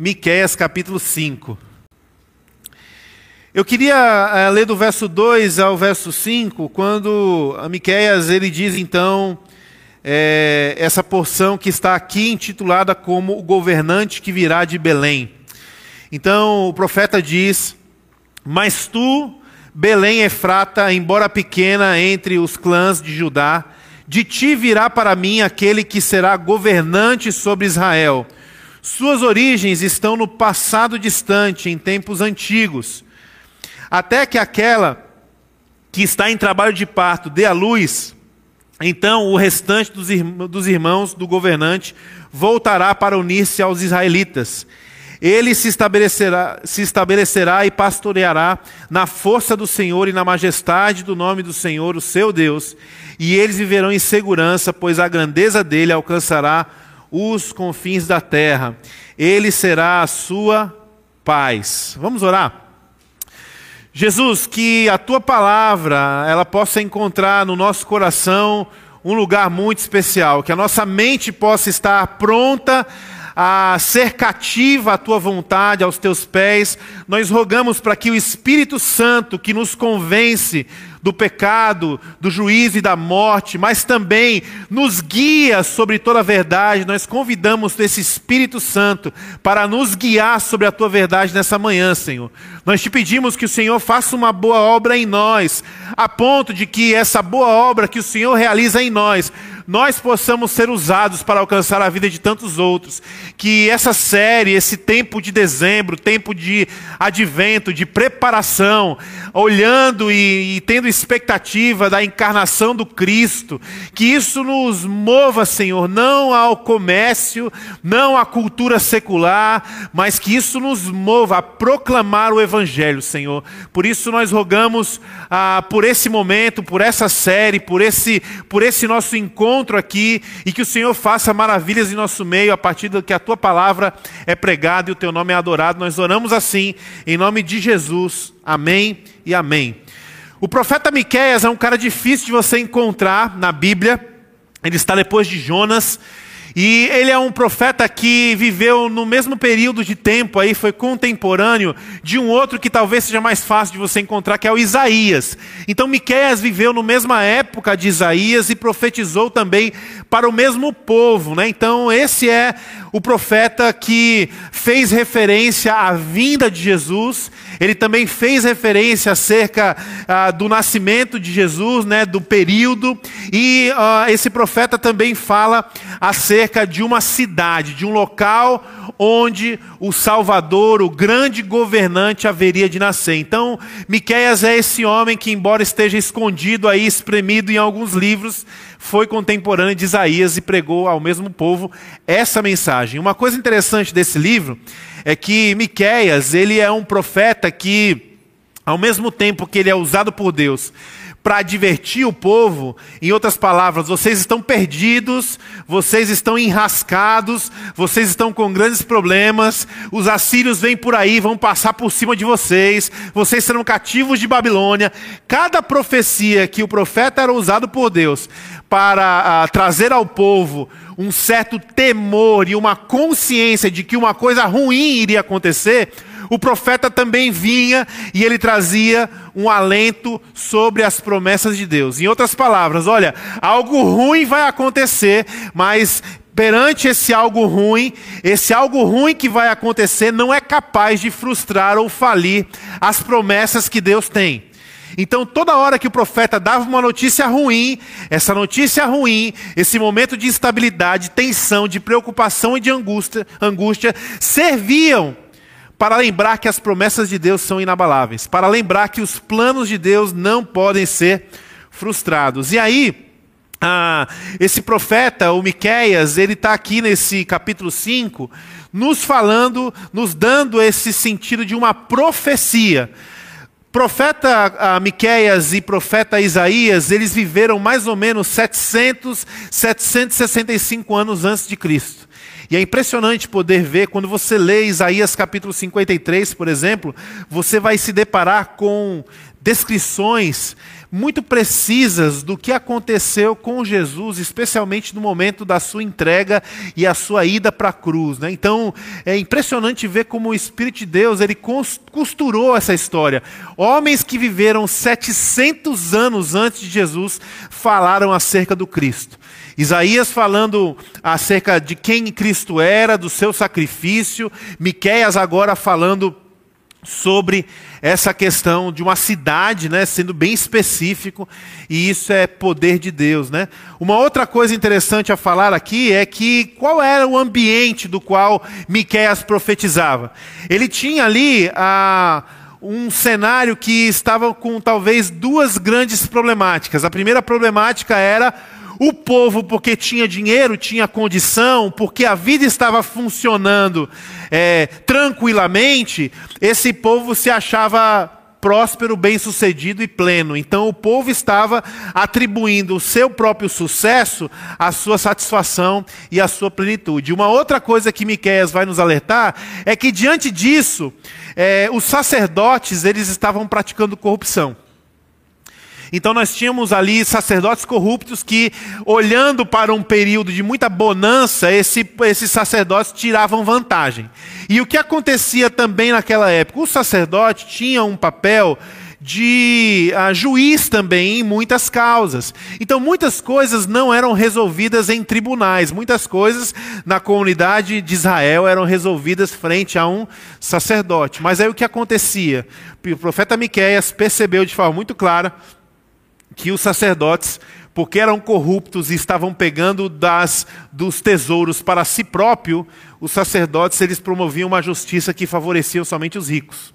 Miqueias capítulo 5. Eu queria uh, ler do verso 2 ao verso 5, quando a Miqueias ele diz então é, essa porção que está aqui intitulada como o governante que virá de Belém. Então o profeta diz: Mas tu, Belém Efrata, embora pequena entre os clãs de Judá, de ti virá para mim aquele que será governante sobre Israel. Suas origens estão no passado distante, em tempos antigos. Até que aquela que está em trabalho de parto dê a luz, então o restante dos irmãos do governante voltará para unir-se aos israelitas. Ele se estabelecerá, se estabelecerá e pastoreará na força do Senhor e na majestade do nome do Senhor, o seu Deus, e eles viverão em segurança, pois a grandeza dele alcançará os confins da terra. Ele será a sua paz. Vamos orar? Jesus, que a tua palavra ela possa encontrar no nosso coração um lugar muito especial, que a nossa mente possa estar pronta a ser cativa à tua vontade, aos teus pés. Nós rogamos para que o Espírito Santo, que nos convence do pecado, do juízo e da morte, mas também nos guia sobre toda a verdade. Nós convidamos esse Espírito Santo para nos guiar sobre a tua verdade nessa manhã, Senhor. Nós te pedimos que o Senhor faça uma boa obra em nós, a ponto de que essa boa obra que o Senhor realiza em nós nós possamos ser usados para alcançar a vida de tantos outros. Que essa série, esse tempo de dezembro, tempo de advento, de preparação, olhando e, e tendo expectativa da encarnação do Cristo, que isso nos mova, Senhor, não ao comércio, não à cultura secular, mas que isso nos mova a proclamar o Evangelho, Senhor. Por isso nós rogamos ah, por esse momento, por essa série, por esse, por esse nosso encontro encontro aqui e que o Senhor faça maravilhas em nosso meio a partir do que a tua palavra é pregada e o teu nome é adorado. Nós oramos assim, em nome de Jesus. Amém e amém. O profeta Miqueias é um cara difícil de você encontrar na Bíblia. Ele está depois de Jonas. E ele é um profeta que viveu no mesmo período de tempo aí, foi contemporâneo de um outro que talvez seja mais fácil de você encontrar, que é o Isaías. Então Miqueias viveu na mesma época de Isaías e profetizou também para o mesmo povo, né? Então esse é o profeta que fez referência à vinda de Jesus, ele também fez referência acerca ah, do nascimento de Jesus, né, do período, e ah, esse profeta também fala acerca de uma cidade, de um local onde o Salvador, o grande governante, haveria de nascer. Então, Miqueias é esse homem que, embora esteja escondido aí, espremido em alguns livros, foi contemporâneo de Isaías e pregou ao mesmo povo essa mensagem. Uma coisa interessante desse livro é que Miqueias, ele é um profeta que ao mesmo tempo que ele é usado por Deus para divertir o povo. Em outras palavras, vocês estão perdidos, vocês estão enrascados, vocês estão com grandes problemas. Os assírios vêm por aí, vão passar por cima de vocês. Vocês serão cativos de Babilônia. Cada profecia que o profeta era usado por Deus para uh, trazer ao povo um certo temor e uma consciência de que uma coisa ruim iria acontecer, o profeta também vinha e ele trazia um alento sobre as promessas de Deus. Em outras palavras, olha, algo ruim vai acontecer, mas perante esse algo ruim, esse algo ruim que vai acontecer não é capaz de frustrar ou falir as promessas que Deus tem. Então, toda hora que o profeta dava uma notícia ruim, essa notícia ruim, esse momento de instabilidade, tensão, de preocupação e de angústia, angústia serviam para lembrar que as promessas de Deus são inabaláveis, para lembrar que os planos de Deus não podem ser frustrados. E aí, ah, esse profeta, o Miqueias, ele está aqui nesse capítulo 5, nos falando, nos dando esse sentido de uma profecia. Profeta ah, Miqueias e profeta Isaías, eles viveram mais ou menos 700, 765 anos antes de Cristo. E é impressionante poder ver, quando você lê Isaías capítulo 53, por exemplo, você vai se deparar com descrições muito precisas do que aconteceu com Jesus, especialmente no momento da sua entrega e a sua ida para a cruz. Né? Então é impressionante ver como o Espírito de Deus ele costurou essa história. Homens que viveram 700 anos antes de Jesus falaram acerca do Cristo. Isaías falando acerca de quem Cristo era, do seu sacrifício, Miqueias agora falando sobre essa questão de uma cidade, né, sendo bem específico, e isso é poder de Deus, né? Uma outra coisa interessante a falar aqui é que qual era o ambiente do qual Miqueias profetizava? Ele tinha ali a um cenário que estava com talvez duas grandes problemáticas. A primeira problemática era o povo, porque tinha dinheiro, tinha condição, porque a vida estava funcionando é, tranquilamente, esse povo se achava próspero, bem-sucedido e pleno. Então o povo estava atribuindo o seu próprio sucesso à sua satisfação e à sua plenitude. Uma outra coisa que Miqueias vai nos alertar é que diante disso, é, os sacerdotes eles estavam praticando corrupção. Então nós tínhamos ali sacerdotes corruptos que, olhando para um período de muita bonança, esse, esses sacerdotes tiravam vantagem. E o que acontecia também naquela época? O sacerdote tinha um papel de uh, juiz também em muitas causas. Então, muitas coisas não eram resolvidas em tribunais, muitas coisas na comunidade de Israel eram resolvidas frente a um sacerdote. Mas aí o que acontecia? O profeta Miqueias percebeu de forma muito clara que os sacerdotes, porque eram corruptos e estavam pegando das, dos tesouros para si próprio, os sacerdotes eles promoviam uma justiça que favorecia somente os ricos.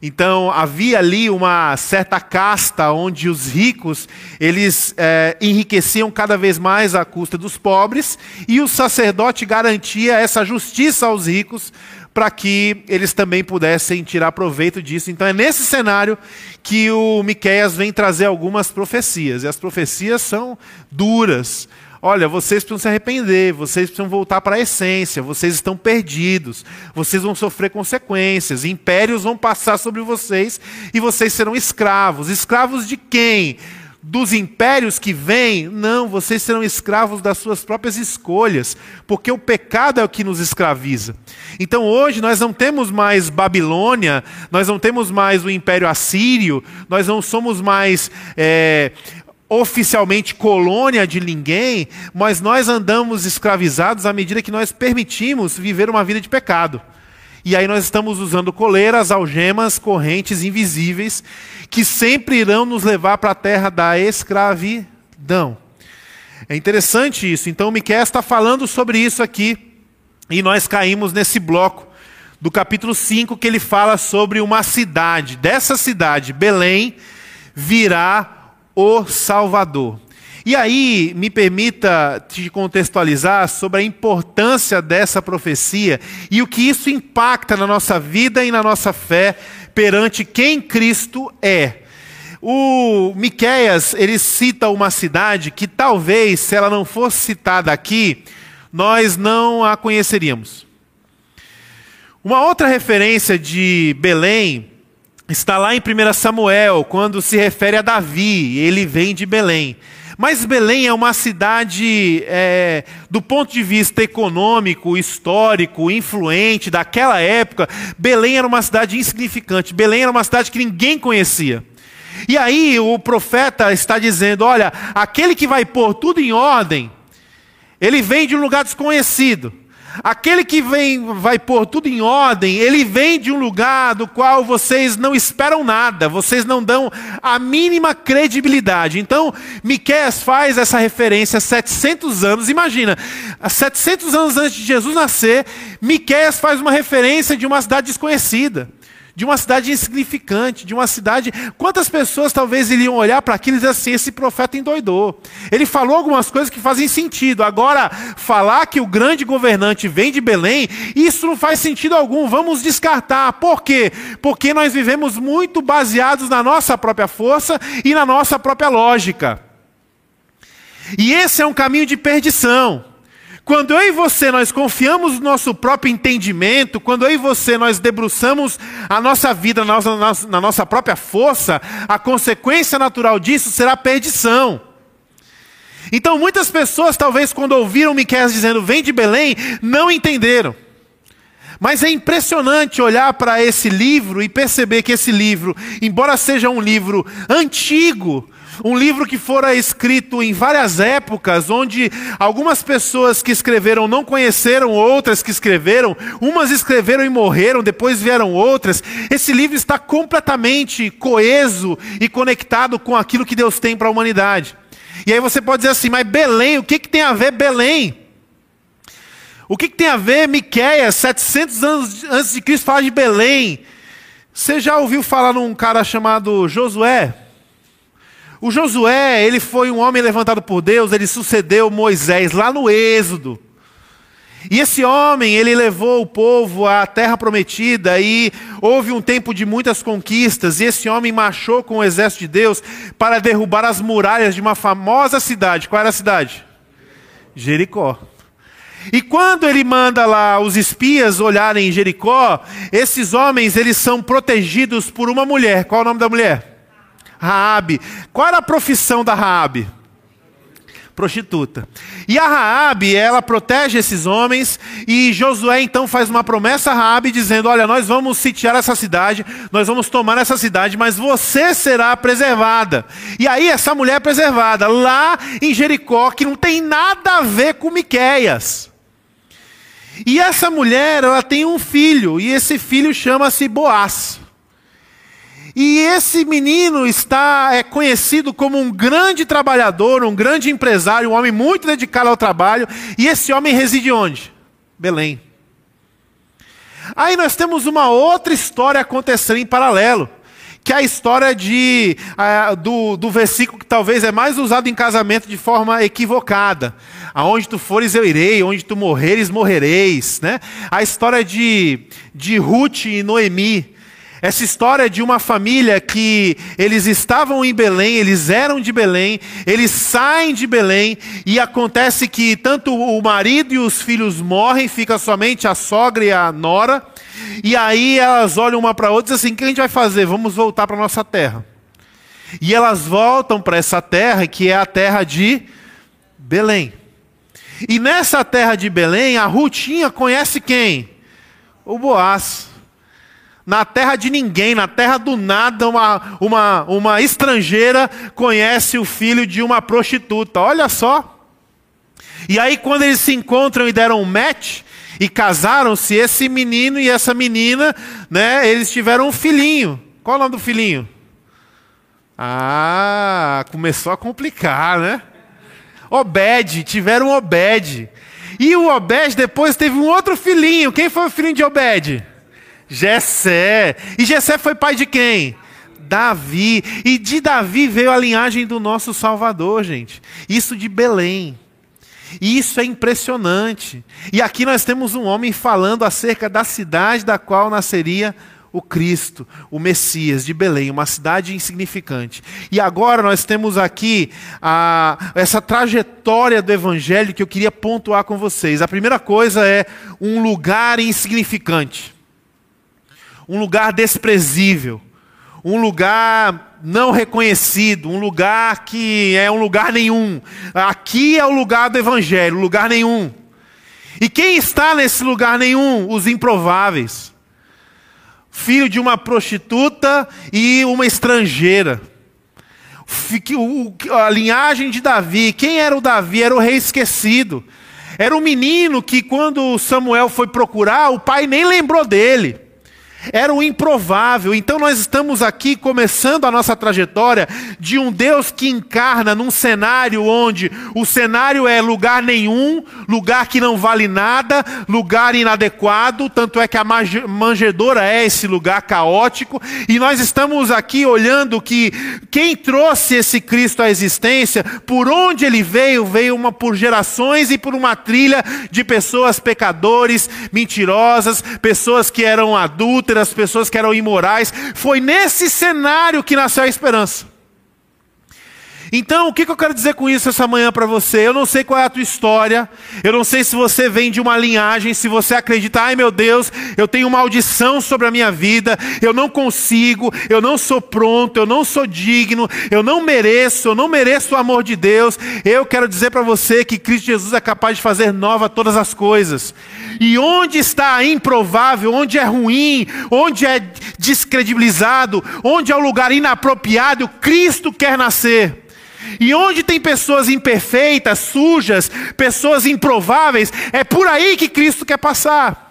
Então havia ali uma certa casta onde os ricos eles é, enriqueciam cada vez mais à custa dos pobres e o sacerdote garantia essa justiça aos ricos para que eles também pudessem tirar proveito disso. Então é nesse cenário que o Miqueias vem trazer algumas profecias. E as profecias são duras. Olha, vocês precisam se arrepender, vocês precisam voltar para a essência, vocês estão perdidos, vocês vão sofrer consequências, impérios vão passar sobre vocês e vocês serão escravos. Escravos de quem? Dos impérios que vêm, não, vocês serão escravos das suas próprias escolhas, porque o pecado é o que nos escraviza. Então hoje nós não temos mais Babilônia, nós não temos mais o Império Assírio, nós não somos mais. É, oficialmente colônia de ninguém, mas nós andamos escravizados à medida que nós permitimos viver uma vida de pecado. E aí nós estamos usando coleiras, algemas, correntes invisíveis que sempre irão nos levar para a terra da escravidão. É interessante isso. Então, Miquel está falando sobre isso aqui, e nós caímos nesse bloco do capítulo 5, que ele fala sobre uma cidade. Dessa cidade, Belém, virá o Salvador. E aí, me permita te contextualizar sobre a importância dessa profecia e o que isso impacta na nossa vida e na nossa fé perante quem Cristo é. O Miqueias, ele cita uma cidade que talvez, se ela não fosse citada aqui, nós não a conheceríamos. Uma outra referência de Belém está lá em 1 Samuel, quando se refere a Davi, ele vem de Belém. Mas Belém é uma cidade, é, do ponto de vista econômico, histórico, influente daquela época, Belém era uma cidade insignificante. Belém era uma cidade que ninguém conhecia. E aí o profeta está dizendo: olha, aquele que vai pôr tudo em ordem, ele vem de um lugar desconhecido. Aquele que vem, vai pôr tudo em ordem, ele vem de um lugar do qual vocês não esperam nada, vocês não dão a mínima credibilidade. Então, Miqueias faz essa referência 700 anos. Imagina, 700 anos antes de Jesus nascer, Miqueias faz uma referência de uma cidade desconhecida de uma cidade insignificante, de uma cidade. Quantas pessoas talvez iriam olhar para aquilo e dizer assim: esse profeta endoidou. Ele falou algumas coisas que fazem sentido. Agora, falar que o grande governante vem de Belém, isso não faz sentido algum. Vamos descartar. Por quê? Porque nós vivemos muito baseados na nossa própria força e na nossa própria lógica. E esse é um caminho de perdição. Quando eu e você nós confiamos no nosso próprio entendimento, quando eu e você nós debruçamos a nossa vida na nossa, na nossa própria força, a consequência natural disso será perdição. Então muitas pessoas, talvez quando ouviram Miqueias dizendo vem de Belém, não entenderam. Mas é impressionante olhar para esse livro e perceber que esse livro, embora seja um livro antigo, um livro que fora escrito em várias épocas, onde algumas pessoas que escreveram não conheceram outras que escreveram, umas escreveram e morreram, depois vieram outras. Esse livro está completamente coeso e conectado com aquilo que Deus tem para a humanidade. E aí você pode dizer assim, mas Belém, o que, que tem a ver Belém? O que, que tem a ver Miquéias, 700 anos antes de Cristo, falar de Belém? Você já ouviu falar num cara chamado Josué? O Josué, ele foi um homem levantado por Deus, ele sucedeu Moisés lá no Êxodo. E esse homem, ele levou o povo à terra prometida e houve um tempo de muitas conquistas. E esse homem marchou com o exército de Deus para derrubar as muralhas de uma famosa cidade. Qual era a cidade? Jericó. E quando ele manda lá os espias olharem em Jericó, esses homens eles são protegidos por uma mulher. Qual é o nome da mulher? Raabe. Qual era a profissão da Raabe? prostituta. E a Raabe, ela protege esses homens e Josué então faz uma promessa a Raabe dizendo: "Olha, nós vamos sitiar essa cidade, nós vamos tomar essa cidade, mas você será preservada". E aí essa mulher é preservada lá em Jericó, que não tem nada a ver com Miqueias. E essa mulher, ela tem um filho, e esse filho chama-se Boaz. E esse menino está é conhecido como um grande trabalhador, um grande empresário, um homem muito dedicado ao trabalho. E esse homem reside onde? Belém. Aí nós temos uma outra história acontecendo em paralelo, que é a história de, do, do versículo que talvez é mais usado em casamento de forma equivocada. Aonde tu fores eu irei, onde tu morreres morrereis. Né? A história de, de Ruth e Noemi essa história de uma família que eles estavam em Belém, eles eram de Belém, eles saem de Belém e acontece que tanto o marido e os filhos morrem, fica somente a sogra e a nora. E aí elas olham uma para outra e dizem assim: o que a gente vai fazer? Vamos voltar para nossa terra. E elas voltam para essa terra que é a terra de Belém. E nessa terra de Belém, a Rutinha conhece quem? O Boaz na terra de ninguém, na terra do nada, uma, uma, uma estrangeira conhece o filho de uma prostituta. Olha só. E aí, quando eles se encontram e deram um match, e casaram-se, esse menino e essa menina, né, eles tiveram um filhinho. Qual é o nome do filhinho? Ah, começou a complicar, né? Obed, tiveram Obed. E o Obed depois teve um outro filhinho. Quem foi o filhinho de Obed? Jessé. E Jessé foi pai de quem? Davi. E de Davi veio a linhagem do nosso Salvador, gente. Isso de Belém. E isso é impressionante. E aqui nós temos um homem falando acerca da cidade da qual nasceria o Cristo, o Messias de Belém, uma cidade insignificante. E agora nós temos aqui a, essa trajetória do Evangelho que eu queria pontuar com vocês. A primeira coisa é um lugar insignificante um lugar desprezível, um lugar não reconhecido, um lugar que é um lugar nenhum. Aqui é o lugar do Evangelho, lugar nenhum. E quem está nesse lugar nenhum? Os improváveis. Filho de uma prostituta e uma estrangeira. A linhagem de Davi. Quem era o Davi? Era o rei esquecido. Era um menino que, quando Samuel foi procurar, o pai nem lembrou dele. Era o improvável. Então nós estamos aqui começando a nossa trajetória de um Deus que encarna num cenário onde o cenário é lugar nenhum, lugar que não vale nada, lugar inadequado, tanto é que a manjedoura é esse lugar caótico, e nós estamos aqui olhando que quem trouxe esse Cristo à existência, por onde ele veio, veio uma por gerações e por uma trilha de pessoas pecadores, mentirosas, pessoas que eram adultas adúlteras, pessoas que eram imorais. Foi nesse cenário que nasceu a esperança. Então, o que eu quero dizer com isso essa manhã para você? Eu não sei qual é a tua história, eu não sei se você vem de uma linhagem, se você acredita, ai meu Deus, eu tenho maldição sobre a minha vida, eu não consigo, eu não sou pronto, eu não sou digno, eu não mereço, eu não mereço o amor de Deus. Eu quero dizer para você que Cristo Jesus é capaz de fazer nova todas as coisas. E onde está a improvável, onde é ruim, onde é descredibilizado, onde é o lugar inapropriado, Cristo quer nascer. E onde tem pessoas imperfeitas, sujas, pessoas improváveis, é por aí que Cristo quer passar.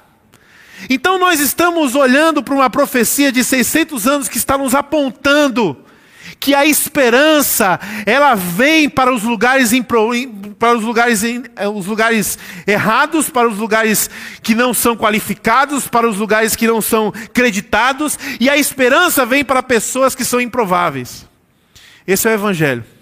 Então nós estamos olhando para uma profecia de 600 anos que está nos apontando que a esperança, ela vem para os lugares para os lugares, eh, os lugares errados, para os lugares que não são qualificados, para os lugares que não são creditados, e a esperança vem para pessoas que são improváveis. Esse é o evangelho.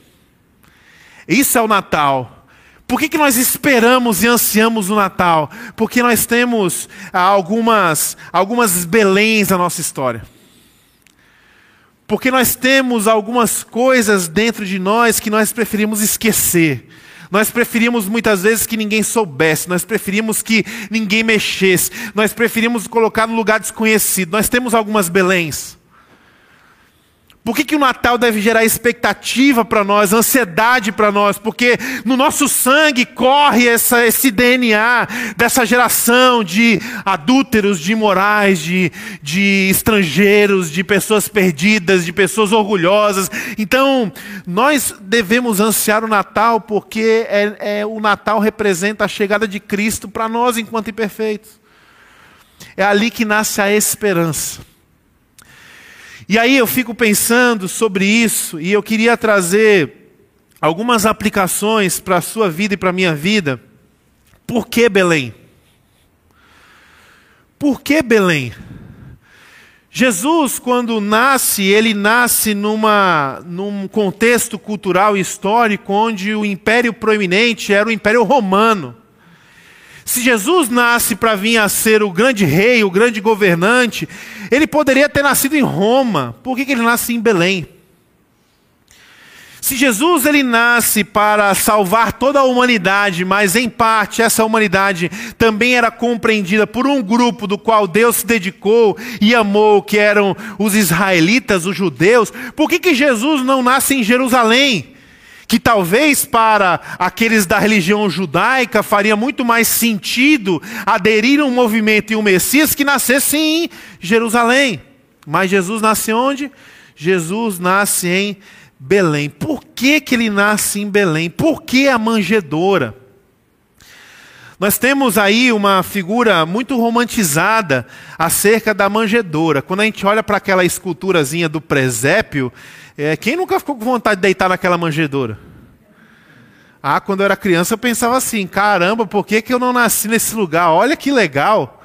Isso é o Natal. Por que, que nós esperamos e ansiamos o Natal? Porque nós temos ah, algumas, algumas beléns na nossa história. Porque nós temos algumas coisas dentro de nós que nós preferimos esquecer. Nós preferimos muitas vezes que ninguém soubesse, nós preferimos que ninguém mexesse, nós preferimos colocar no lugar desconhecido. Nós temos algumas beléns. Por que, que o Natal deve gerar expectativa para nós, ansiedade para nós? Porque no nosso sangue corre essa, esse DNA dessa geração de adúlteros, de imorais, de, de estrangeiros, de pessoas perdidas, de pessoas orgulhosas. Então, nós devemos ansiar o Natal porque é, é o Natal representa a chegada de Cristo para nós enquanto imperfeitos. É ali que nasce a esperança. E aí eu fico pensando sobre isso e eu queria trazer algumas aplicações para a sua vida e para a minha vida. Por que Belém? Por que Belém? Jesus, quando nasce, ele nasce numa, num contexto cultural e histórico onde o império proeminente era o Império Romano. Se Jesus nasce para vir a ser o grande rei, o grande governante, ele poderia ter nascido em Roma. Por que, que ele nasce em Belém? Se Jesus ele nasce para salvar toda a humanidade, mas em parte essa humanidade também era compreendida por um grupo do qual Deus se dedicou e amou, que eram os israelitas, os judeus, por que, que Jesus não nasce em Jerusalém? Que talvez para aqueles da religião judaica faria muito mais sentido aderir a um movimento e um Messias que nascesse em Jerusalém. Mas Jesus nasce onde? Jesus nasce em Belém. Por que, que ele nasce em Belém? Por que a manjedoura? Nós temos aí uma figura muito romantizada acerca da manjedoura. Quando a gente olha para aquela esculturazinha do presépio, é, quem nunca ficou com vontade de deitar naquela manjedoura? Ah, quando eu era criança eu pensava assim: caramba, por que, que eu não nasci nesse lugar? Olha que legal.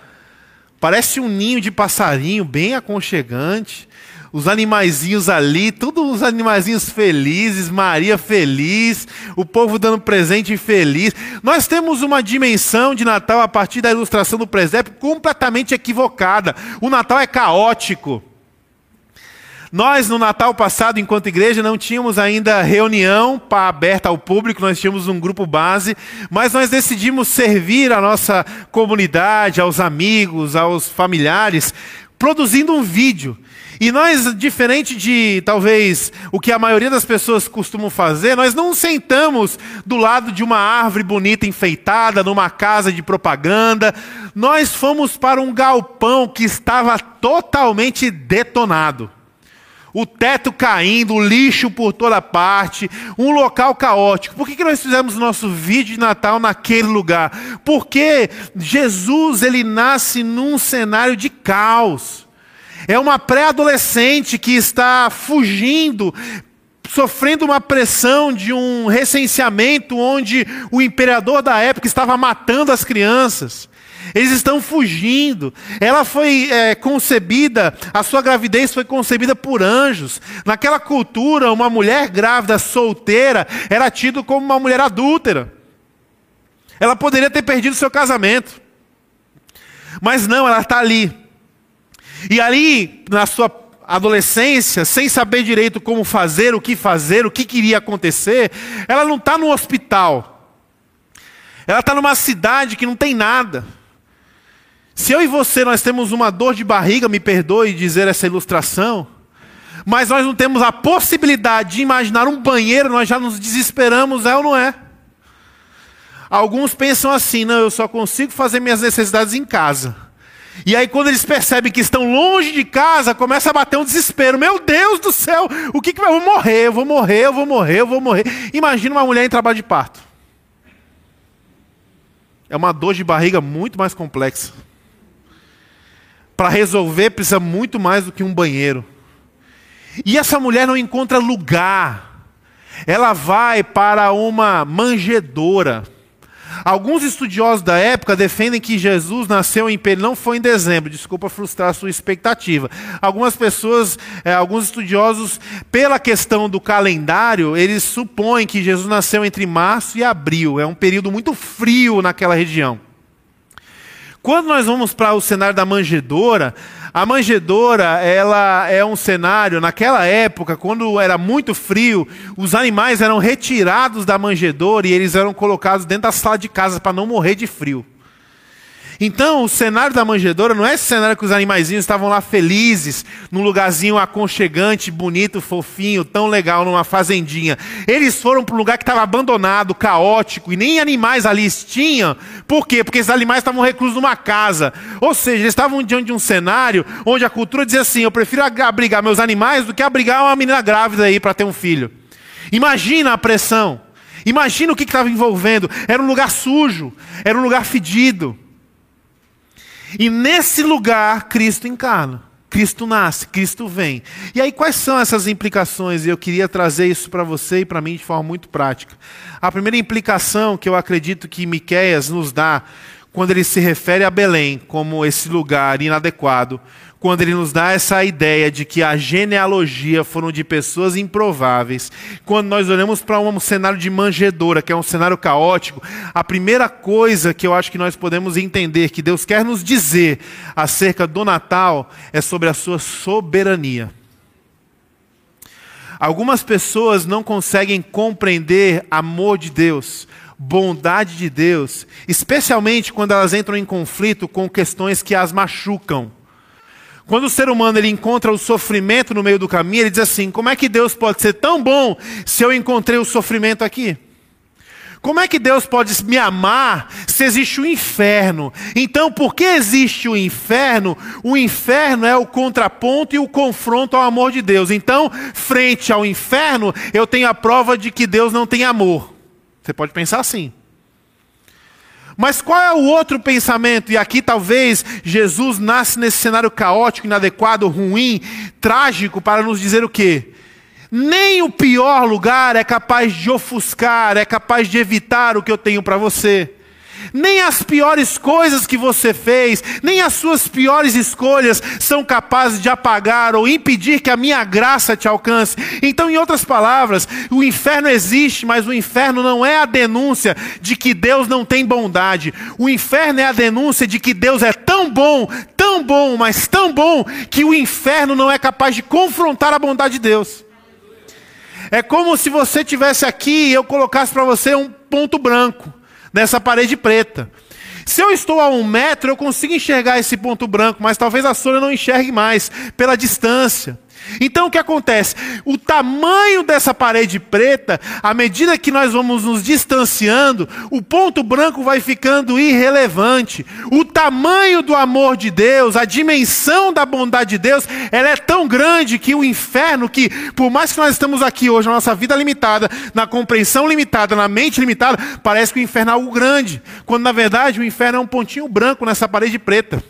Parece um ninho de passarinho, bem aconchegante. Os animaizinhos ali, todos os animaizinhos felizes, Maria feliz, o povo dando presente feliz. Nós temos uma dimensão de Natal a partir da ilustração do presépio completamente equivocada. O Natal é caótico. Nós, no Natal passado, enquanto igreja, não tínhamos ainda reunião para aberta ao público, nós tínhamos um grupo base, mas nós decidimos servir a nossa comunidade, aos amigos, aos familiares, produzindo um vídeo. E nós, diferente de talvez o que a maioria das pessoas costumam fazer, nós não sentamos do lado de uma árvore bonita enfeitada, numa casa de propaganda. Nós fomos para um galpão que estava totalmente detonado o teto caindo, o lixo por toda parte, um local caótico. Por que, que nós fizemos nosso vídeo de Natal naquele lugar? Porque Jesus ele nasce num cenário de caos. É uma pré-adolescente que está fugindo, sofrendo uma pressão de um recenseamento onde o imperador da época estava matando as crianças. Eles estão fugindo. Ela foi é, concebida, a sua gravidez foi concebida por anjos. Naquela cultura, uma mulher grávida, solteira, era tida como uma mulher adúltera. Ela poderia ter perdido seu casamento. Mas não, ela está ali. E ali, na sua adolescência, sem saber direito como fazer, o que fazer, o que queria acontecer, ela não está no hospital. Ela está numa cidade que não tem nada. Se eu e você nós temos uma dor de barriga, me perdoe dizer essa ilustração, mas nós não temos a possibilidade de imaginar um banheiro, nós já nos desesperamos, é ou não é? Alguns pensam assim, não, eu só consigo fazer minhas necessidades em casa. E aí, quando eles percebem que estão longe de casa, começa a bater um desespero. Meu Deus do céu, o que, que vai? Eu vou morrer, eu vou morrer, eu vou morrer, eu vou morrer. Imagina uma mulher em trabalho de parto. É uma dor de barriga muito mais complexa. Para resolver, precisa muito mais do que um banheiro. E essa mulher não encontra lugar. Ela vai para uma manjedora. Alguns estudiosos da época defendem que Jesus nasceu em Período, não foi em dezembro, desculpa frustrar a sua expectativa. Algumas pessoas, é, alguns estudiosos, pela questão do calendário, eles supõem que Jesus nasceu entre março e abril. É um período muito frio naquela região. Quando nós vamos para o cenário da manjedora, a manjedora, ela é um cenário, naquela época, quando era muito frio, os animais eram retirados da manjedora e eles eram colocados dentro da sala de casa para não morrer de frio. Então, o cenário da manjedoura não é esse cenário que os animaizinhos estavam lá felizes, num lugarzinho aconchegante, bonito, fofinho, tão legal, numa fazendinha. Eles foram para um lugar que estava abandonado, caótico, e nem animais ali tinham. Por quê? Porque esses animais estavam reclusos numa casa. Ou seja, eles estavam diante de um cenário onde a cultura dizia assim: eu prefiro abrigar meus animais do que abrigar uma menina grávida aí para ter um filho. Imagina a pressão. Imagina o que estava envolvendo. Era um lugar sujo, era um lugar fedido. E nesse lugar, Cristo encarna. Cristo nasce, Cristo vem. E aí, quais são essas implicações? E eu queria trazer isso para você e para mim de forma muito prática. A primeira implicação que eu acredito que Miqueias nos dá quando ele se refere a Belém como esse lugar inadequado, quando ele nos dá essa ideia de que a genealogia foram de pessoas improváveis, quando nós olhamos para um cenário de manjedoura, que é um cenário caótico, a primeira coisa que eu acho que nós podemos entender que Deus quer nos dizer acerca do Natal é sobre a sua soberania. Algumas pessoas não conseguem compreender amor de Deus, bondade de Deus, especialmente quando elas entram em conflito com questões que as machucam. Quando o ser humano ele encontra o sofrimento no meio do caminho, ele diz assim: como é que Deus pode ser tão bom se eu encontrei o sofrimento aqui? Como é que Deus pode me amar se existe o inferno? Então, por que existe o inferno? O inferno é o contraponto e o confronto ao amor de Deus. Então, frente ao inferno, eu tenho a prova de que Deus não tem amor. Você pode pensar assim. Mas qual é o outro pensamento? E aqui talvez Jesus nasce nesse cenário caótico, inadequado, ruim, trágico, para nos dizer o quê? Nem o pior lugar é capaz de ofuscar, é capaz de evitar o que eu tenho para você. Nem as piores coisas que você fez, nem as suas piores escolhas são capazes de apagar ou impedir que a minha graça te alcance. Então, em outras palavras, o inferno existe, mas o inferno não é a denúncia de que Deus não tem bondade. O inferno é a denúncia de que Deus é tão bom, tão bom, mas tão bom, que o inferno não é capaz de confrontar a bondade de Deus. É como se você tivesse aqui e eu colocasse para você um ponto branco nessa parede preta. Se eu estou a um metro, eu consigo enxergar esse ponto branco, mas talvez a Sônia não enxergue mais pela distância. Então o que acontece? O tamanho dessa parede preta, à medida que nós vamos nos distanciando, o ponto branco vai ficando irrelevante. O tamanho do amor de Deus, a dimensão da bondade de Deus, ela é tão grande que o inferno, que por mais que nós estamos aqui hoje, na nossa vida limitada, na compreensão limitada, na mente limitada, parece que o inferno é algo grande, quando na verdade o inferno é um pontinho branco nessa parede preta.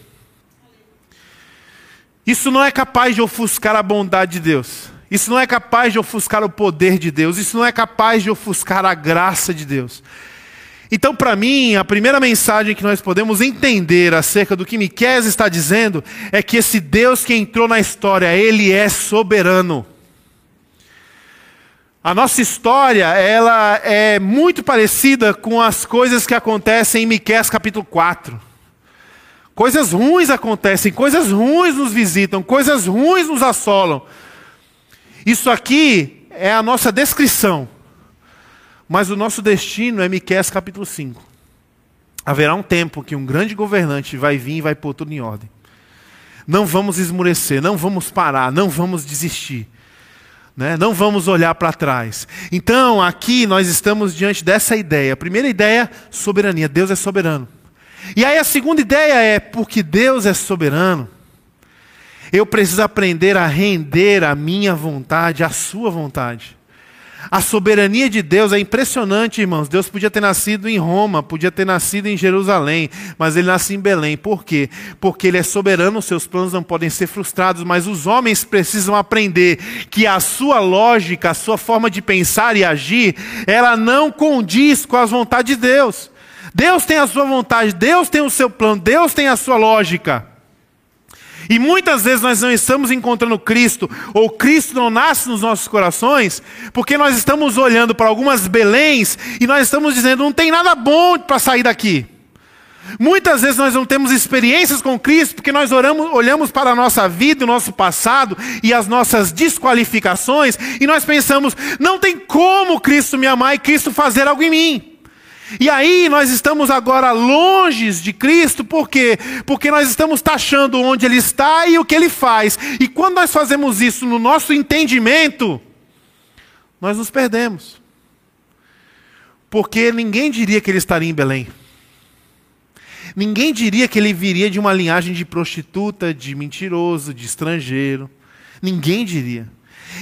Isso não é capaz de ofuscar a bondade de Deus. Isso não é capaz de ofuscar o poder de Deus. Isso não é capaz de ofuscar a graça de Deus. Então, para mim, a primeira mensagem que nós podemos entender acerca do que Miqués está dizendo é que esse Deus que entrou na história, ele é soberano. A nossa história, ela é muito parecida com as coisas que acontecem em Miqués capítulo 4. Coisas ruins acontecem, coisas ruins nos visitam, coisas ruins nos assolam. Isso aqui é a nossa descrição. Mas o nosso destino é Miqueias capítulo 5. Haverá um tempo que um grande governante vai vir e vai pôr tudo em ordem. Não vamos esmurecer, não vamos parar, não vamos desistir. Né? Não vamos olhar para trás. Então, aqui nós estamos diante dessa ideia. A primeira ideia, soberania. Deus é soberano. E aí a segunda ideia é, porque Deus é soberano, eu preciso aprender a render a minha vontade à sua vontade. A soberania de Deus é impressionante, irmãos. Deus podia ter nascido em Roma, podia ter nascido em Jerusalém, mas ele nasce em Belém. Por quê? Porque ele é soberano, seus planos não podem ser frustrados, mas os homens precisam aprender que a sua lógica, a sua forma de pensar e agir, ela não condiz com as vontades de Deus. Deus tem a sua vontade, Deus tem o seu plano, Deus tem a sua lógica. E muitas vezes nós não estamos encontrando Cristo, ou Cristo não nasce nos nossos corações, porque nós estamos olhando para algumas Beléns e nós estamos dizendo, não tem nada bom para sair daqui. Muitas vezes nós não temos experiências com Cristo porque nós oramos, olhamos para a nossa vida, o nosso passado e as nossas desqualificações e nós pensamos: não tem como Cristo me amar e Cristo fazer algo em mim. E aí nós estamos agora longe de Cristo, por quê? Porque nós estamos taxando onde Ele está e o que Ele faz. E quando nós fazemos isso no nosso entendimento, nós nos perdemos. Porque ninguém diria que Ele estaria em Belém. Ninguém diria que Ele viria de uma linhagem de prostituta, de mentiroso, de estrangeiro. Ninguém diria.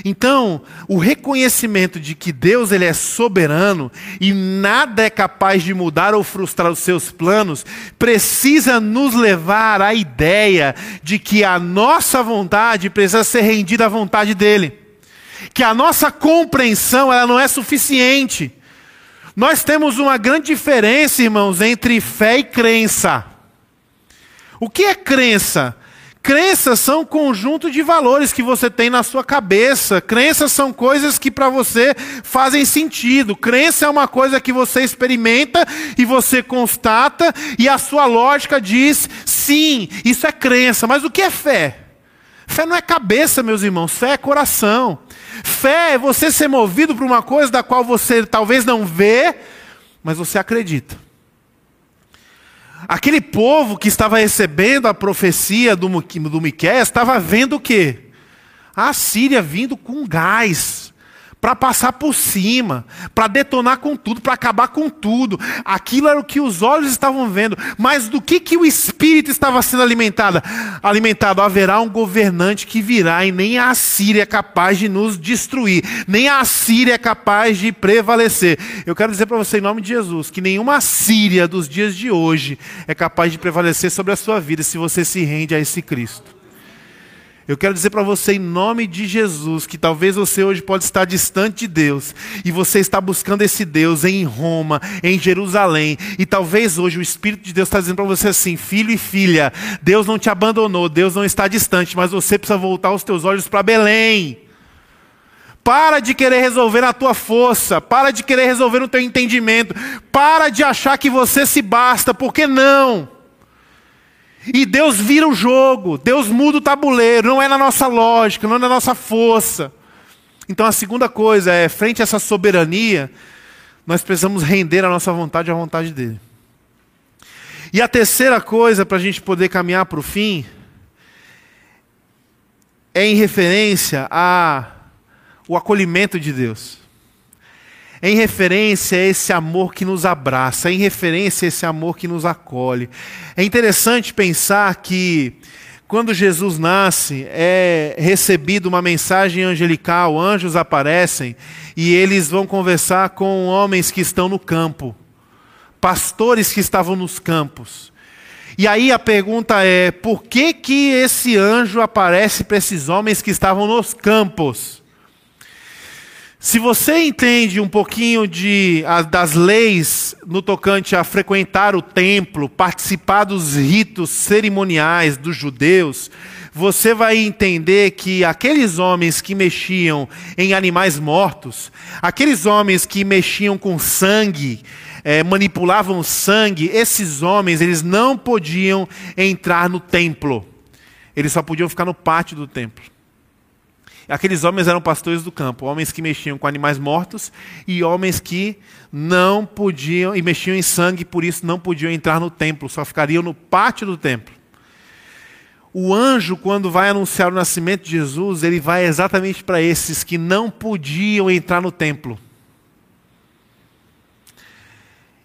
Então, o reconhecimento de que Deus ele é soberano e nada é capaz de mudar ou frustrar os seus planos, precisa nos levar à ideia de que a nossa vontade precisa ser rendida à vontade dele. Que a nossa compreensão ela não é suficiente. Nós temos uma grande diferença, irmãos, entre fé e crença. O que é crença? Crenças são um conjunto de valores que você tem na sua cabeça. Crenças são coisas que para você fazem sentido. Crença é uma coisa que você experimenta e você constata e a sua lógica diz sim, isso é crença. Mas o que é fé? Fé não é cabeça, meus irmãos, fé é coração. Fé é você ser movido por uma coisa da qual você talvez não vê, mas você acredita. Aquele povo que estava recebendo a profecia do, do Miquel estava vendo o quê? A Síria vindo com gás para passar por cima, para detonar com tudo, para acabar com tudo. Aquilo era o que os olhos estavam vendo. Mas do que, que o espírito estava sendo alimentado? Alimentado, haverá um governante que virá e nem a Síria é capaz de nos destruir, nem a Síria é capaz de prevalecer. Eu quero dizer para você em nome de Jesus que nenhuma Síria dos dias de hoje é capaz de prevalecer sobre a sua vida se você se rende a esse Cristo. Eu quero dizer para você, em nome de Jesus, que talvez você hoje pode estar distante de Deus, e você está buscando esse Deus em Roma, em Jerusalém, e talvez hoje o Espírito de Deus está dizendo para você assim: filho e filha, Deus não te abandonou, Deus não está distante, mas você precisa voltar os teus olhos para Belém. Para de querer resolver na tua força, para de querer resolver no teu entendimento, para de achar que você se basta, porque não. E Deus vira o jogo, Deus muda o tabuleiro, não é na nossa lógica, não é na nossa força. Então a segunda coisa é, frente a essa soberania, nós precisamos render a nossa vontade à vontade dele. E a terceira coisa, para a gente poder caminhar para o fim, é em referência ao acolhimento de Deus em referência a esse amor que nos abraça, em referência a esse amor que nos acolhe. É interessante pensar que quando Jesus nasce, é recebido uma mensagem angelical, anjos aparecem e eles vão conversar com homens que estão no campo, pastores que estavam nos campos. E aí a pergunta é: por que que esse anjo aparece para esses homens que estavam nos campos? Se você entende um pouquinho de, a, das leis no tocante a frequentar o templo, participar dos ritos cerimoniais dos judeus, você vai entender que aqueles homens que mexiam em animais mortos, aqueles homens que mexiam com sangue, é, manipulavam sangue, esses homens eles não podiam entrar no templo. Eles só podiam ficar no pátio do templo. Aqueles homens eram pastores do campo, homens que mexiam com animais mortos e homens que não podiam, e mexiam em sangue, por isso não podiam entrar no templo, só ficariam no pátio do templo. O anjo, quando vai anunciar o nascimento de Jesus, ele vai exatamente para esses que não podiam entrar no templo.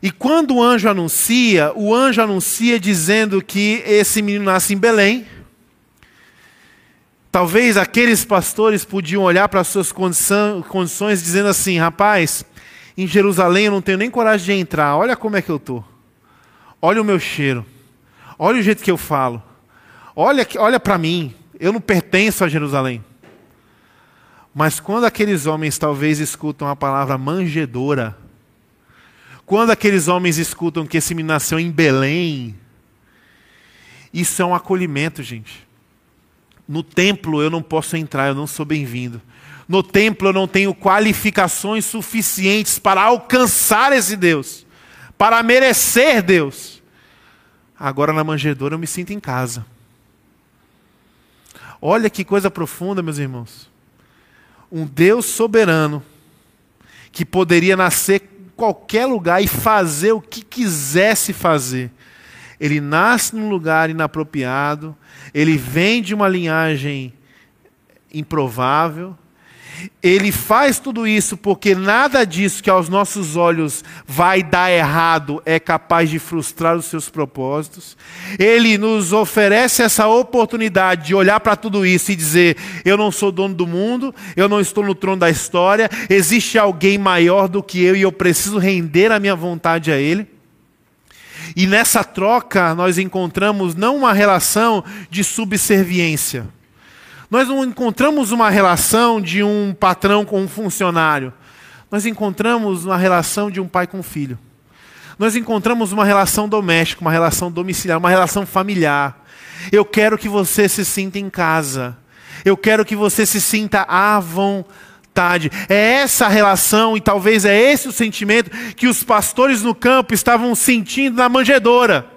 E quando o anjo anuncia, o anjo anuncia dizendo que esse menino nasce em Belém Talvez aqueles pastores podiam olhar para as suas condições dizendo assim: rapaz, em Jerusalém eu não tenho nem coragem de entrar, olha como é que eu estou. Olha o meu cheiro, olha o jeito que eu falo, olha, olha para mim, eu não pertenço a Jerusalém. Mas quando aqueles homens talvez escutam a palavra manjedora, quando aqueles homens escutam que esse menino nasceu em Belém, isso é um acolhimento, gente. No templo eu não posso entrar, eu não sou bem-vindo. No templo eu não tenho qualificações suficientes para alcançar esse Deus, para merecer Deus. Agora na manjedoura eu me sinto em casa. Olha que coisa profunda, meus irmãos. Um Deus soberano que poderia nascer em qualquer lugar e fazer o que quisesse fazer. Ele nasce num lugar inapropriado, ele vem de uma linhagem improvável. Ele faz tudo isso porque nada disso que aos nossos olhos vai dar errado é capaz de frustrar os seus propósitos. Ele nos oferece essa oportunidade de olhar para tudo isso e dizer: eu não sou dono do mundo, eu não estou no trono da história, existe alguém maior do que eu e eu preciso render a minha vontade a Ele. E nessa troca nós encontramos não uma relação de subserviência. Nós não encontramos uma relação de um patrão com um funcionário. Nós encontramos uma relação de um pai com um filho. Nós encontramos uma relação doméstica, uma relação domiciliar, uma relação familiar. Eu quero que você se sinta em casa. Eu quero que você se sinta à vontade vontade. É essa relação, e talvez é esse o sentimento que os pastores no campo estavam sentindo na manjedoura.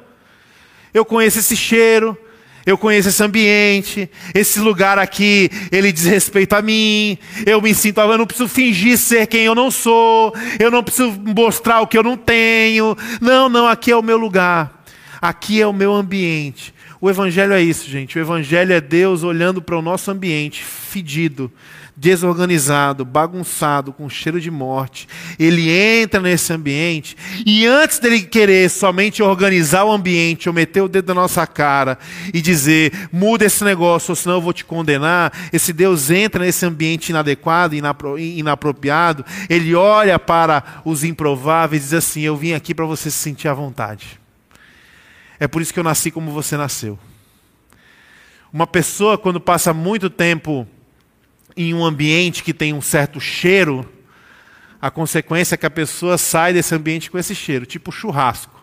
Eu conheço esse cheiro, eu conheço esse ambiente, esse lugar aqui, ele diz respeito a mim, eu me sinto, eu não preciso fingir ser quem eu não sou, eu não preciso mostrar o que eu não tenho. Não, não, aqui é o meu lugar, aqui é o meu ambiente. O Evangelho é isso, gente. O Evangelho é Deus olhando para o nosso ambiente fedido, desorganizado, bagunçado, com cheiro de morte. Ele entra nesse ambiente e antes dele querer somente organizar o ambiente, ou meter o dedo na nossa cara e dizer, muda esse negócio, ou senão eu vou te condenar, esse Deus entra nesse ambiente inadequado, inapro inapropriado, ele olha para os improváveis e diz assim: Eu vim aqui para você se sentir à vontade. É por isso que eu nasci como você nasceu. Uma pessoa, quando passa muito tempo em um ambiente que tem um certo cheiro, a consequência é que a pessoa sai desse ambiente com esse cheiro, tipo churrasco.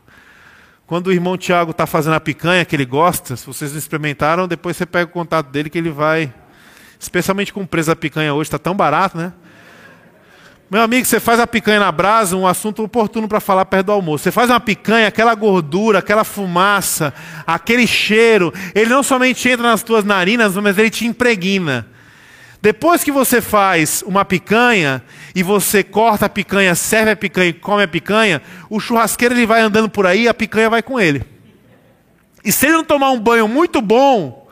Quando o irmão Tiago está fazendo a picanha que ele gosta, se vocês não experimentaram, depois você pega o contato dele que ele vai. Especialmente com o preço da picanha hoje, está tão barato, né? Meu amigo, você faz a picanha na brasa, um assunto oportuno para falar perto do almoço. Você faz uma picanha, aquela gordura, aquela fumaça, aquele cheiro, ele não somente entra nas tuas narinas, mas ele te impregna. Depois que você faz uma picanha e você corta a picanha, serve a picanha e come a picanha, o churrasqueiro ele vai andando por aí, a picanha vai com ele. E se ele não tomar um banho muito bom,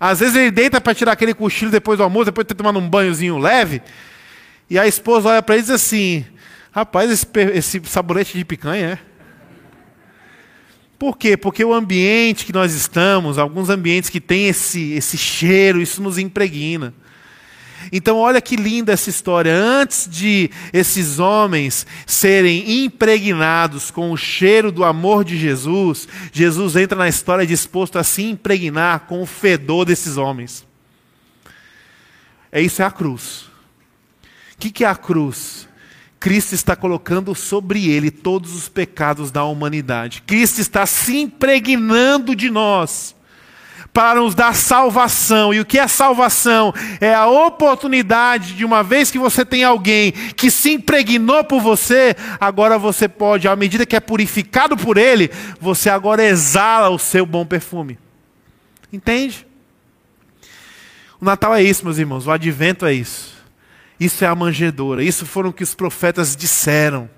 às vezes ele deita para tirar aquele cochilo depois do almoço, depois de ter tomado um banhozinho leve, e a esposa olha para ele e diz assim: Rapaz, esse, esse sabonete de picanha é. Por quê? Porque o ambiente que nós estamos, alguns ambientes que tem esse, esse cheiro, isso nos impregna. Então, olha que linda essa história. Antes de esses homens serem impregnados com o cheiro do amor de Jesus, Jesus entra na história disposto a se impregnar com o fedor desses homens. É isso é a cruz. O que, que é a cruz? Cristo está colocando sobre ele todos os pecados da humanidade. Cristo está se impregnando de nós para nos dar salvação. E o que é salvação? É a oportunidade de uma vez que você tem alguém que se impregnou por você, agora você pode, à medida que é purificado por ele, você agora exala o seu bom perfume. Entende? O Natal é isso, meus irmãos, o advento é isso. Isso é a manjedoura, isso foram o que os profetas disseram.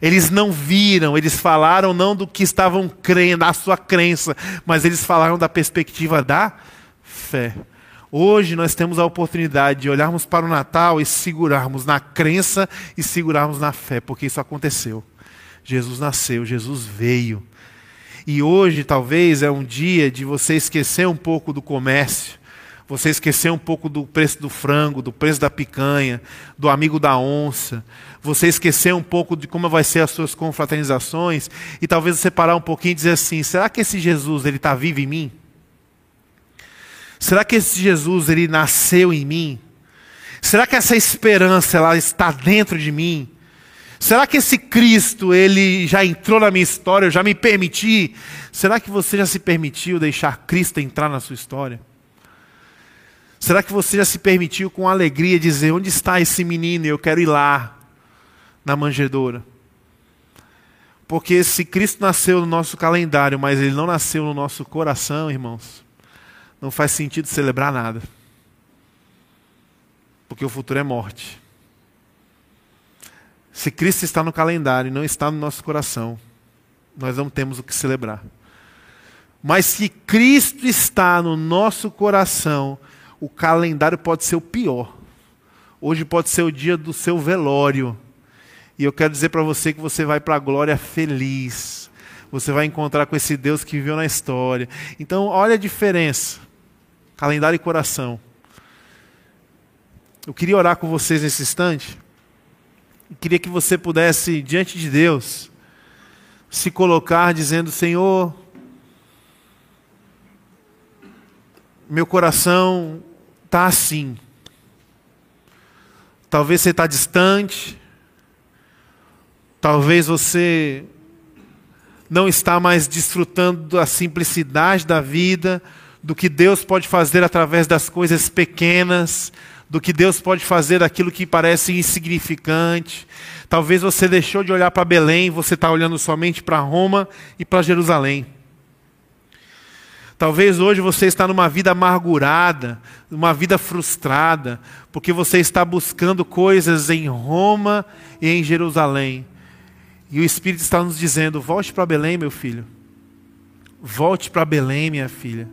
Eles não viram, eles falaram não do que estavam crendo, da sua crença, mas eles falaram da perspectiva da fé. Hoje nós temos a oportunidade de olharmos para o Natal e segurarmos na crença e segurarmos na fé, porque isso aconteceu. Jesus nasceu, Jesus veio. E hoje talvez é um dia de você esquecer um pouco do comércio, você esquecer um pouco do preço do frango, do preço da picanha, do amigo da onça, você esquecer um pouco de como vai ser as suas confraternizações e talvez você parar um pouquinho e dizer assim: será que esse Jesus ele está vivo em mim? Será que esse Jesus ele nasceu em mim? Será que essa esperança ela está dentro de mim? Será que esse Cristo ele já entrou na minha história? Eu já me permiti? Será que você já se permitiu deixar Cristo entrar na sua história? Será que você já se permitiu com alegria dizer: onde está esse menino? Eu quero ir lá na manjedoura. Porque se Cristo nasceu no nosso calendário, mas ele não nasceu no nosso coração, irmãos, não faz sentido celebrar nada. Porque o futuro é morte. Se Cristo está no calendário e não está no nosso coração, nós não temos o que celebrar. Mas se Cristo está no nosso coração, o calendário pode ser o pior. Hoje pode ser o dia do seu velório. E eu quero dizer para você que você vai para a glória feliz. Você vai encontrar com esse Deus que viveu na história. Então, olha a diferença. Calendário e coração. Eu queria orar com vocês nesse instante. Eu queria que você pudesse, diante de Deus, se colocar dizendo: Senhor, meu coração está assim. Talvez você está distante, Talvez você não está mais desfrutando da simplicidade da vida, do que Deus pode fazer através das coisas pequenas, do que Deus pode fazer daquilo que parece insignificante. Talvez você deixou de olhar para Belém, você está olhando somente para Roma e para Jerusalém. Talvez hoje você está numa vida amargurada, uma vida frustrada, porque você está buscando coisas em Roma e em Jerusalém. E o Espírito está nos dizendo: volte para Belém, meu filho. Volte para Belém, minha filha.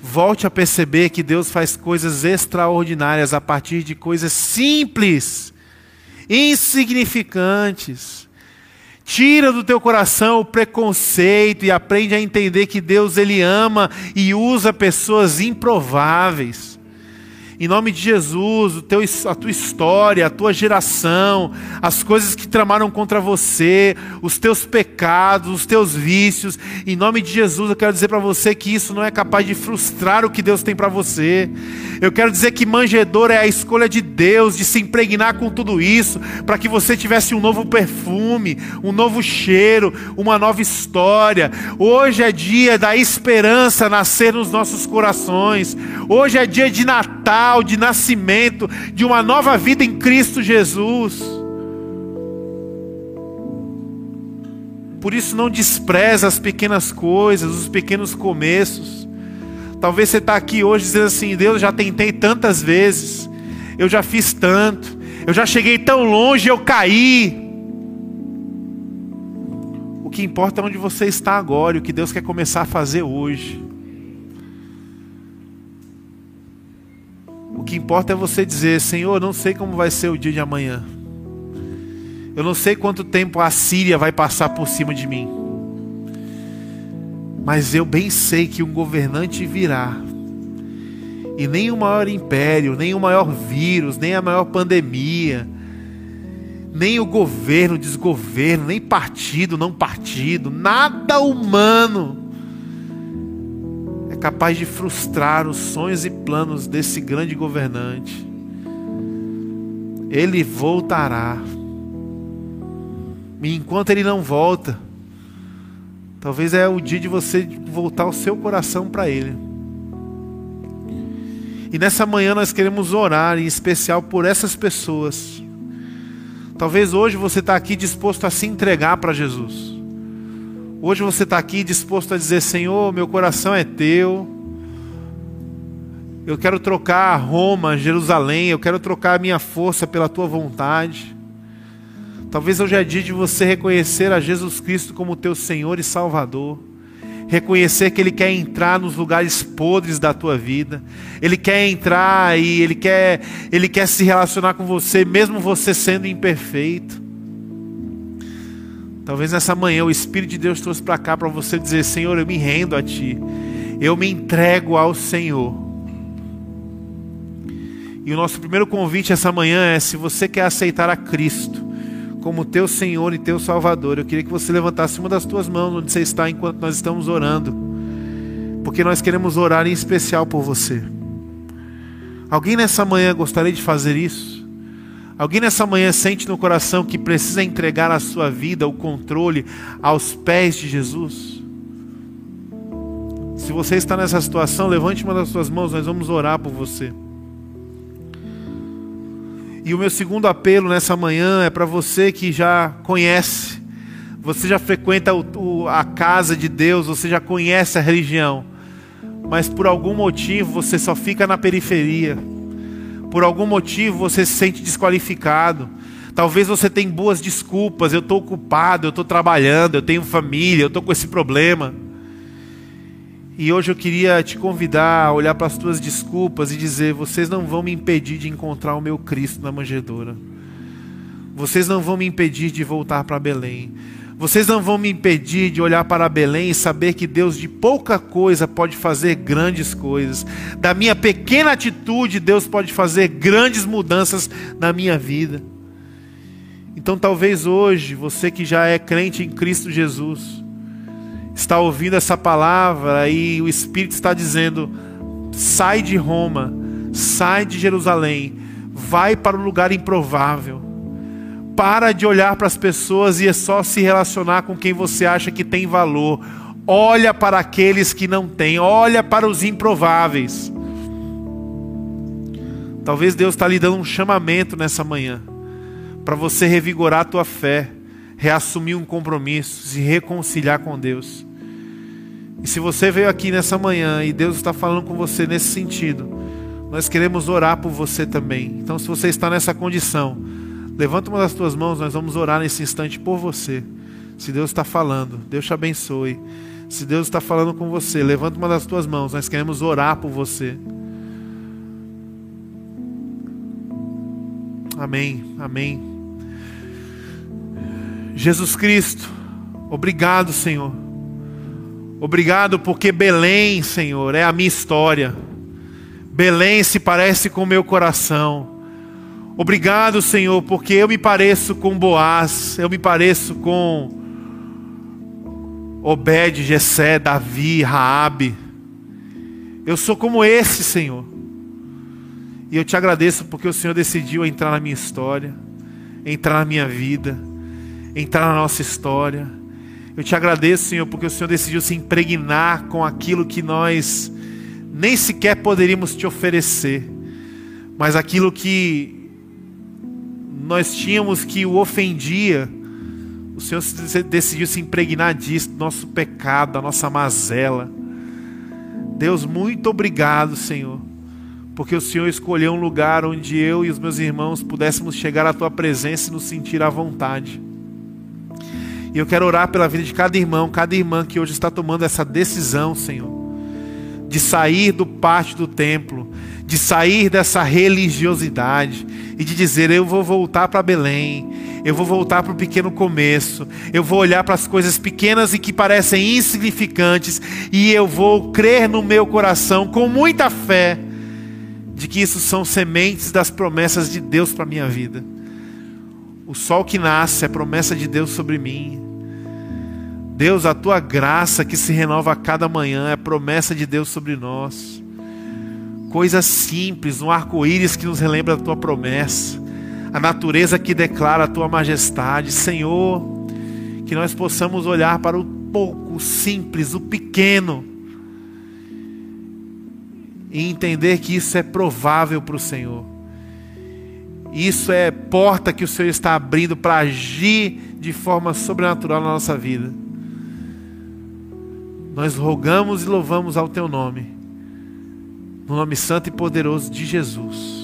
Volte a perceber que Deus faz coisas extraordinárias a partir de coisas simples, insignificantes. Tira do teu coração o preconceito e aprende a entender que Deus ele ama e usa pessoas improváveis. Em nome de Jesus, o teu, a tua história, a tua geração, as coisas que tramaram contra você, os teus pecados, os teus vícios. Em nome de Jesus, eu quero dizer para você que isso não é capaz de frustrar o que Deus tem para você. Eu quero dizer que manjedor é a escolha de Deus de se impregnar com tudo isso, para que você tivesse um novo perfume, um novo cheiro, uma nova história. Hoje é dia da esperança nascer nos nossos corações. Hoje é dia de Natal de nascimento de uma nova vida em Cristo Jesus. Por isso não despreza as pequenas coisas, os pequenos começos. Talvez você está aqui hoje dizendo assim: Deus, já tentei tantas vezes, eu já fiz tanto, eu já cheguei tão longe, eu caí. O que importa é onde você está agora, e o que Deus quer começar a fazer hoje. O que importa é você dizer: Senhor, não sei como vai ser o dia de amanhã. Eu não sei quanto tempo a Síria vai passar por cima de mim. Mas eu bem sei que um governante virá. E nem o maior império, nem o maior vírus, nem a maior pandemia, nem o governo, desgoverno, nem partido, não partido, nada humano capaz de frustrar os sonhos e planos desse grande governante. Ele voltará. E enquanto ele não volta, Talvez é o dia de você voltar o seu coração para Ele. E nessa manhã nós queremos orar, em especial por essas pessoas. Talvez hoje você está aqui disposto a se entregar para Jesus. Hoje você está aqui disposto a dizer: Senhor, meu coração é teu. Eu quero trocar Roma, Jerusalém, eu quero trocar a minha força pela tua vontade. Talvez hoje é dia de você reconhecer a Jesus Cristo como teu Senhor e Salvador reconhecer que Ele quer entrar nos lugares podres da tua vida. Ele quer entrar e Ele quer, Ele quer se relacionar com você, mesmo você sendo imperfeito. Talvez nessa manhã o Espírito de Deus trouxe para cá para você dizer: Senhor, eu me rendo a Ti, eu me entrego ao Senhor. E o nosso primeiro convite essa manhã é: se você quer aceitar a Cristo, como teu Senhor e teu Salvador. Eu queria que você levantasse uma das tuas mãos onde você está enquanto nós estamos orando, porque nós queremos orar em especial por você. Alguém nessa manhã gostaria de fazer isso? Alguém nessa manhã sente no coração que precisa entregar a sua vida, o controle, aos pés de Jesus? Se você está nessa situação, levante uma das suas mãos, nós vamos orar por você. E o meu segundo apelo nessa manhã é para você que já conhece, você já frequenta o, a casa de Deus, você já conhece a religião, mas por algum motivo você só fica na periferia, por algum motivo você se sente desqualificado. Talvez você tenha boas desculpas, eu estou ocupado, eu estou trabalhando, eu tenho família, eu estou com esse problema. E hoje eu queria te convidar a olhar para as tuas desculpas e dizer: vocês não vão me impedir de encontrar o meu Cristo na manjedoura. Vocês não vão me impedir de voltar para Belém. Vocês não vão me impedir de olhar para Belém e saber que Deus de pouca coisa pode fazer grandes coisas. Da minha pequena atitude, Deus pode fazer grandes mudanças na minha vida. Então, talvez hoje, você que já é crente em Cristo Jesus, está ouvindo essa palavra e o Espírito está dizendo: sai de Roma, sai de Jerusalém, vai para um lugar improvável. Para de olhar para as pessoas e é só se relacionar com quem você acha que tem valor. Olha para aqueles que não têm, olha para os improváveis. Talvez Deus está lhe dando um chamamento nessa manhã para você revigorar a tua fé reassumir um compromisso, se reconciliar com Deus. E se você veio aqui nessa manhã e Deus está falando com você nesse sentido, nós queremos orar por você também. Então, se você está nessa condição, levanta uma das tuas mãos, nós vamos orar nesse instante por você. Se Deus está falando, Deus te abençoe. Se Deus está falando com você, levanta uma das tuas mãos, nós queremos orar por você. Amém, amém. Jesus Cristo, obrigado, Senhor. Obrigado porque Belém, Senhor, é a minha história. Belém se parece com o meu coração. Obrigado, Senhor, porque eu me pareço com Boaz, eu me pareço com Obed, Jessé, Davi, Raabe. Eu sou como esse, Senhor. E eu te agradeço porque o Senhor decidiu entrar na minha história, entrar na minha vida entrar na nossa história. Eu te agradeço, Senhor, porque o Senhor decidiu se impregnar com aquilo que nós nem sequer poderíamos te oferecer, mas aquilo que nós tínhamos que o ofendia. O Senhor decidiu se impregnar disso, do nosso pecado, da nossa mazela. Deus, muito obrigado, Senhor, porque o Senhor escolheu um lugar onde eu e os meus irmãos pudéssemos chegar à tua presença e nos sentir à vontade. E eu quero orar pela vida de cada irmão, cada irmã que hoje está tomando essa decisão, Senhor, de sair do pátio do templo, de sair dessa religiosidade e de dizer: eu vou voltar para Belém, eu vou voltar para o pequeno começo, eu vou olhar para as coisas pequenas e que parecem insignificantes e eu vou crer no meu coração com muita fé de que isso são sementes das promessas de Deus para minha vida. O sol que nasce é promessa de Deus sobre mim. Deus, a tua graça que se renova a cada manhã é promessa de Deus sobre nós. Coisas simples, um arco-íris que nos relembra a tua promessa, a natureza que declara a tua majestade. Senhor, que nós possamos olhar para o pouco, o simples, o pequeno. E entender que isso é provável para o Senhor. Isso é porta que o Senhor está abrindo para agir de forma sobrenatural na nossa vida. Nós rogamos e louvamos ao Teu nome, no nome santo e poderoso de Jesus.